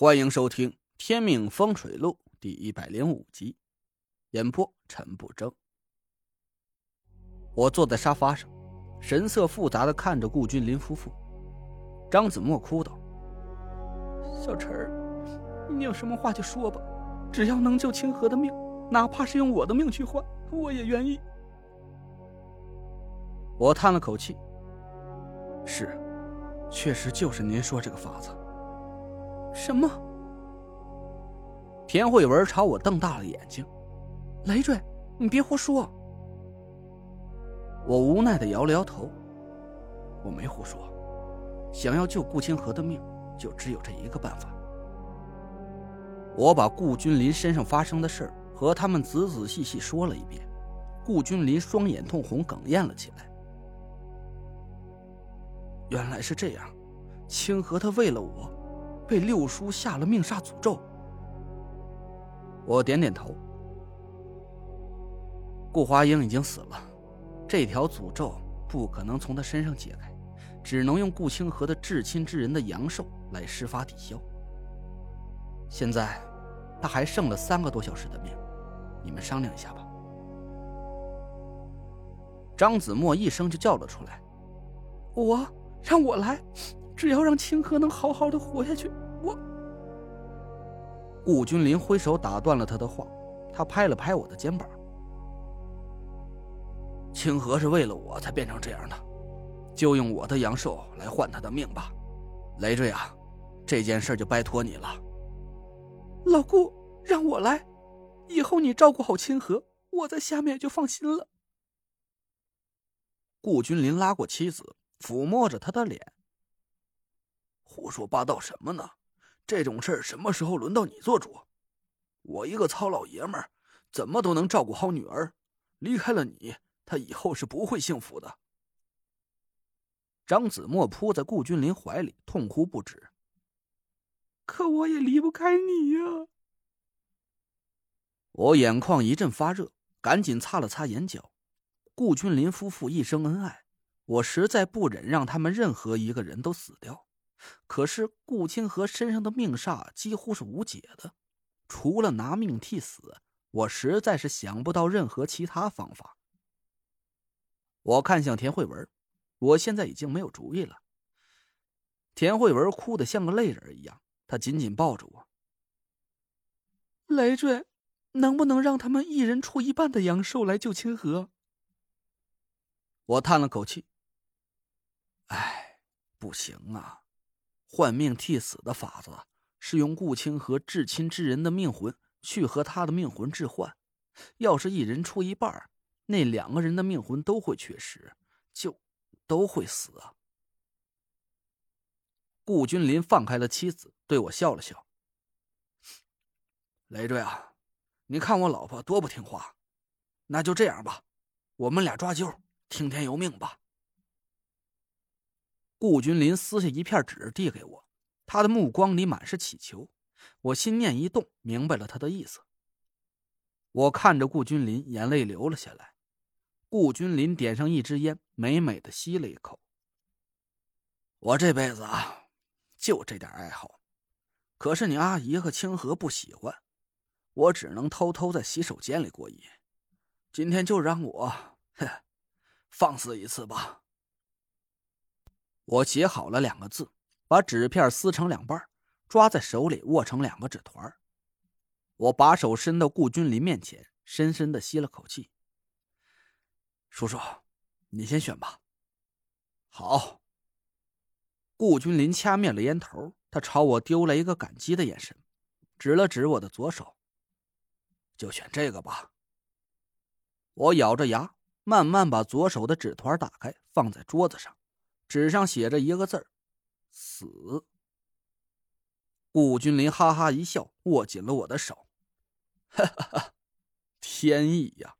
欢迎收听《天命风水录》第一百零五集，演播陈不争。我坐在沙发上，神色复杂的看着顾君临夫妇。张子墨哭道：“小陈，你有什么话就说吧，只要能救清河的命，哪怕是用我的命去换，我也愿意。”我叹了口气：“是，确实就是您说这个法子。”什么？田慧文朝我瞪大了眼睛。累赘，你别胡说。我无奈的摇了摇头。我没胡说。想要救顾清河的命，就只有这一个办法。我把顾君临身上发生的事和他们仔仔细细说了一遍。顾君临双眼通红，哽咽了起来。原来是这样，清河他为了我。被六叔下了命煞诅咒，我点点头。顾华英已经死了，这条诅咒不可能从他身上解开，只能用顾清河的至亲之人的阳寿来施法抵消。现在他还剩了三个多小时的命，你们商量一下吧。张子墨一声就叫了出来：“我让我来。”只要让清河能好好的活下去，我。顾君临挥手打断了他的话，他拍了拍我的肩膀。清河是为了我才变成这样的，就用我的阳寿来换他的命吧。累赘啊，这件事就拜托你了。老顾，让我来，以后你照顾好清河，我在下面就放心了。顾君临拉过妻子，抚摸着她的脸。胡说八道什么呢？这种事儿什么时候轮到你做主？我一个糙老爷们儿，怎么都能照顾好女儿？离开了你，她以后是不会幸福的。张子墨扑在顾君临怀里，痛哭不止。可我也离不开你呀！我眼眶一阵发热，赶紧擦了擦眼角。顾君临夫妇一生恩爱，我实在不忍让他们任何一个人都死掉。可是顾清河身上的命煞几乎是无解的，除了拿命替死，我实在是想不到任何其他方法。我看向田慧文，我现在已经没有主意了。田慧文哭得像个泪人一样，她紧紧抱着我。累赘，能不能让他们一人出一半的阳寿来救清河？我叹了口气，哎，不行啊。换命替死的法子是用顾清河至亲之人的命魂去和他的命魂置换，要是一人出一半，那两个人的命魂都会缺失，就都会死啊。顾君临放开了妻子，对我笑了笑：“累赘啊，你看我老婆多不听话，那就这样吧，我们俩抓阄，听天由命吧。”顾君临撕下一片纸递给我，他的目光里满是乞求。我心念一动，明白了他的意思。我看着顾君临，眼泪流了下来。顾君临点上一支烟，美美的吸了一口。我这辈子啊，就这点爱好，可是你阿姨和清河不喜欢，我只能偷偷在洗手间里过夜。今天就让我，放肆一次吧。我写好了两个字，把纸片撕成两半，抓在手里握成两个纸团。我把手伸到顾君临面前，深深的吸了口气。叔叔，你先选吧。好。顾君临掐灭了烟头，他朝我丢了一个感激的眼神，指了指我的左手，就选这个吧。我咬着牙，慢慢把左手的纸团打开，放在桌子上。纸上写着一个字死。顾君临哈哈一笑，握紧了我的手，哈哈哈，天意呀，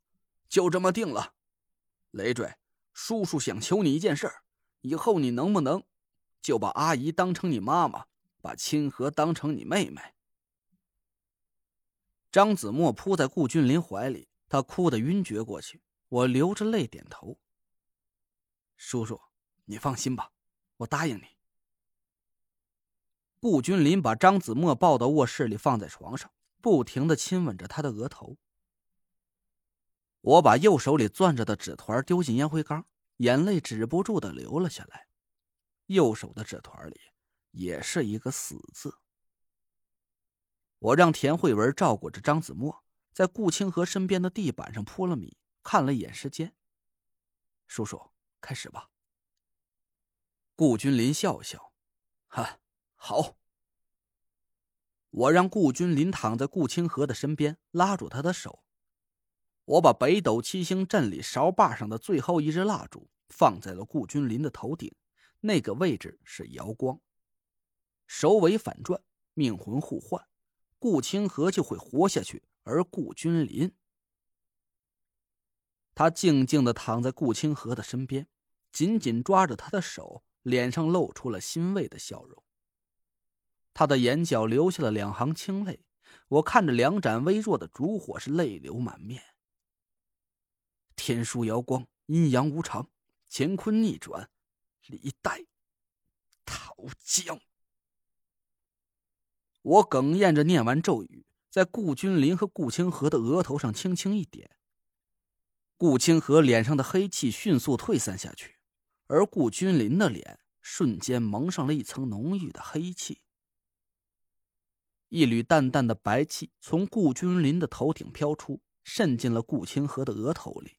就这么定了。累赘，叔叔想求你一件事以后你能不能就把阿姨当成你妈妈，把清河当成你妹妹？张子墨扑在顾君临怀里，他哭得晕厥过去，我流着泪点头。叔叔。你放心吧，我答应你。顾君临把张子墨抱到卧室里，放在床上，不停的亲吻着他的额头。我把右手里攥着的纸团丢进烟灰缸，眼泪止不住的流了下来。右手的纸团里也是一个死字。我让田慧文照顾着张子墨，在顾清河身边的地板上铺了米，看了一眼时间。叔叔，开始吧。顾君临笑笑，哈，好。我让顾君临躺在顾清河的身边，拉住他的手。我把北斗七星阵里勺把上的最后一支蜡烛放在了顾君临的头顶，那个位置是瑶光。首尾反转，命魂互换。顾清河就会活下去，而顾君临，他静静的躺在顾清河的身边，紧紧抓着他的手，脸上露出了欣慰的笑容。他的眼角流下了两行清泪，我看着两盏微弱的烛火，是泪流满面。天书瑶光，阴阳无常，乾坤逆转，李代桃僵。我哽咽着念完咒语，在顾君临和顾清河的额头上轻轻一点。顾清河脸上的黑气迅速退散下去，而顾君临的脸瞬间蒙上了一层浓郁的黑气。一缕淡淡的白气从顾君临的头顶飘出，渗进了顾清河的额头里。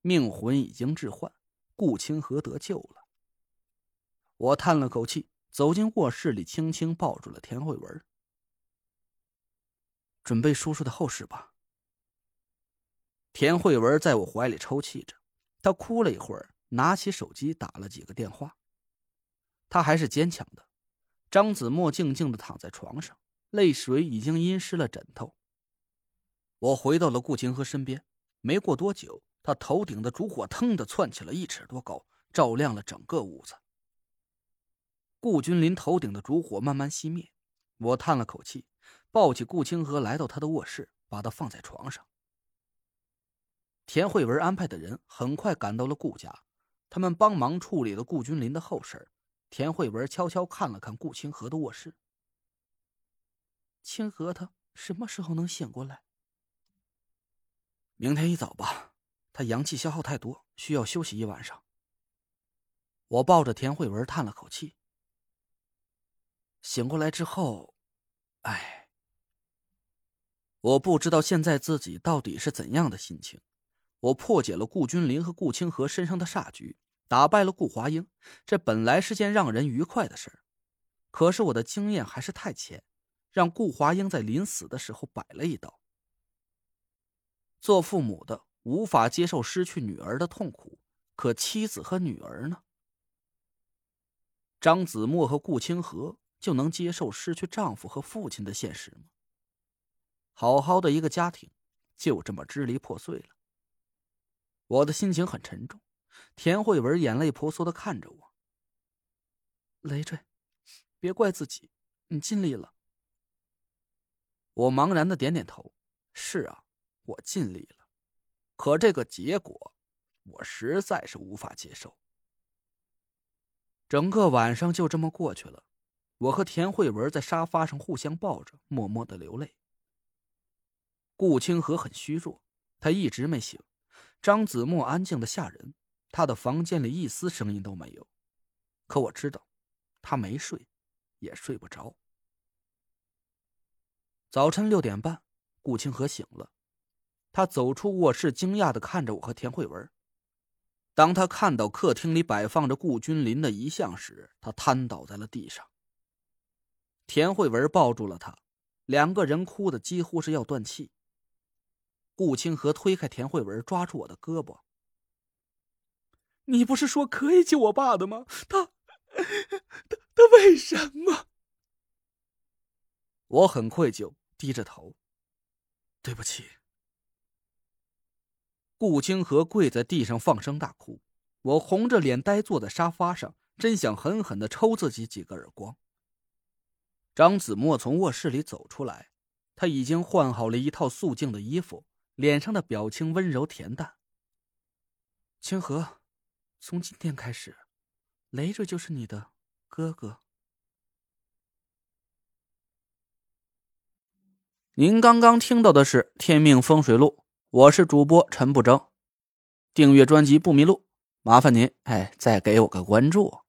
命魂已经置换，顾清河得救了。我叹了口气。走进卧室里，轻轻抱住了田慧文。准备叔叔的后事吧。田慧文在我怀里抽泣着，她哭了一会儿，拿起手机打了几个电话。他还是坚强的。张子墨静静的躺在床上，泪水已经阴湿了枕头。我回到了顾清河身边，没过多久，他头顶的烛火腾的窜起了一尺多高，照亮了整个屋子。顾君临头顶的烛火慢慢熄灭，我叹了口气，抱起顾清河来到他的卧室，把他放在床上。田慧文安排的人很快赶到了顾家，他们帮忙处理了顾君临的后事。田慧文悄悄看了看顾清河的卧室，清河他什么时候能醒过来？明天一早吧，他阳气消耗太多，需要休息一晚上。我抱着田慧文叹了口气。醒过来之后，哎，我不知道现在自己到底是怎样的心情。我破解了顾君临和顾清河身上的煞局，打败了顾华英，这本来是件让人愉快的事儿。可是我的经验还是太浅，让顾华英在临死的时候摆了一道。做父母的无法接受失去女儿的痛苦，可妻子和女儿呢？张子墨和顾清河。就能接受失去丈夫和父亲的现实吗？好好的一个家庭，就这么支离破碎了。我的心情很沉重。田慧文眼泪婆娑的看着我。累赘，别怪自己，你尽力了。我茫然的点点头。是啊，我尽力了。可这个结果，我实在是无法接受。整个晚上就这么过去了。我和田慧文在沙发上互相抱着，默默的流泪。顾清河很虚弱，他一直没醒。张子墨安静的吓人，他的房间里一丝声音都没有。可我知道，他没睡，也睡不着。早晨六点半，顾清河醒了，他走出卧室，惊讶的看着我和田慧文。当他看到客厅里摆放着顾君临的遗像时，他瘫倒在了地上。田慧文抱住了他，两个人哭的几乎是要断气。顾清河推开田慧文，抓住我的胳膊：“你不是说可以救我爸的吗？他，他，他为什么？”我很愧疚，低着头：“对不起。”顾清河跪在地上放声大哭，我红着脸呆坐在沙发上，真想狠狠的抽自己几个耳光。张子墨从卧室里走出来，他已经换好了一套素净的衣服，脸上的表情温柔恬淡。清河，从今天开始雷这就是你的哥哥。您刚刚听到的是天命风水录我是主播陈不争。订阅专辑不迷路麻烦您哎再给我个关注。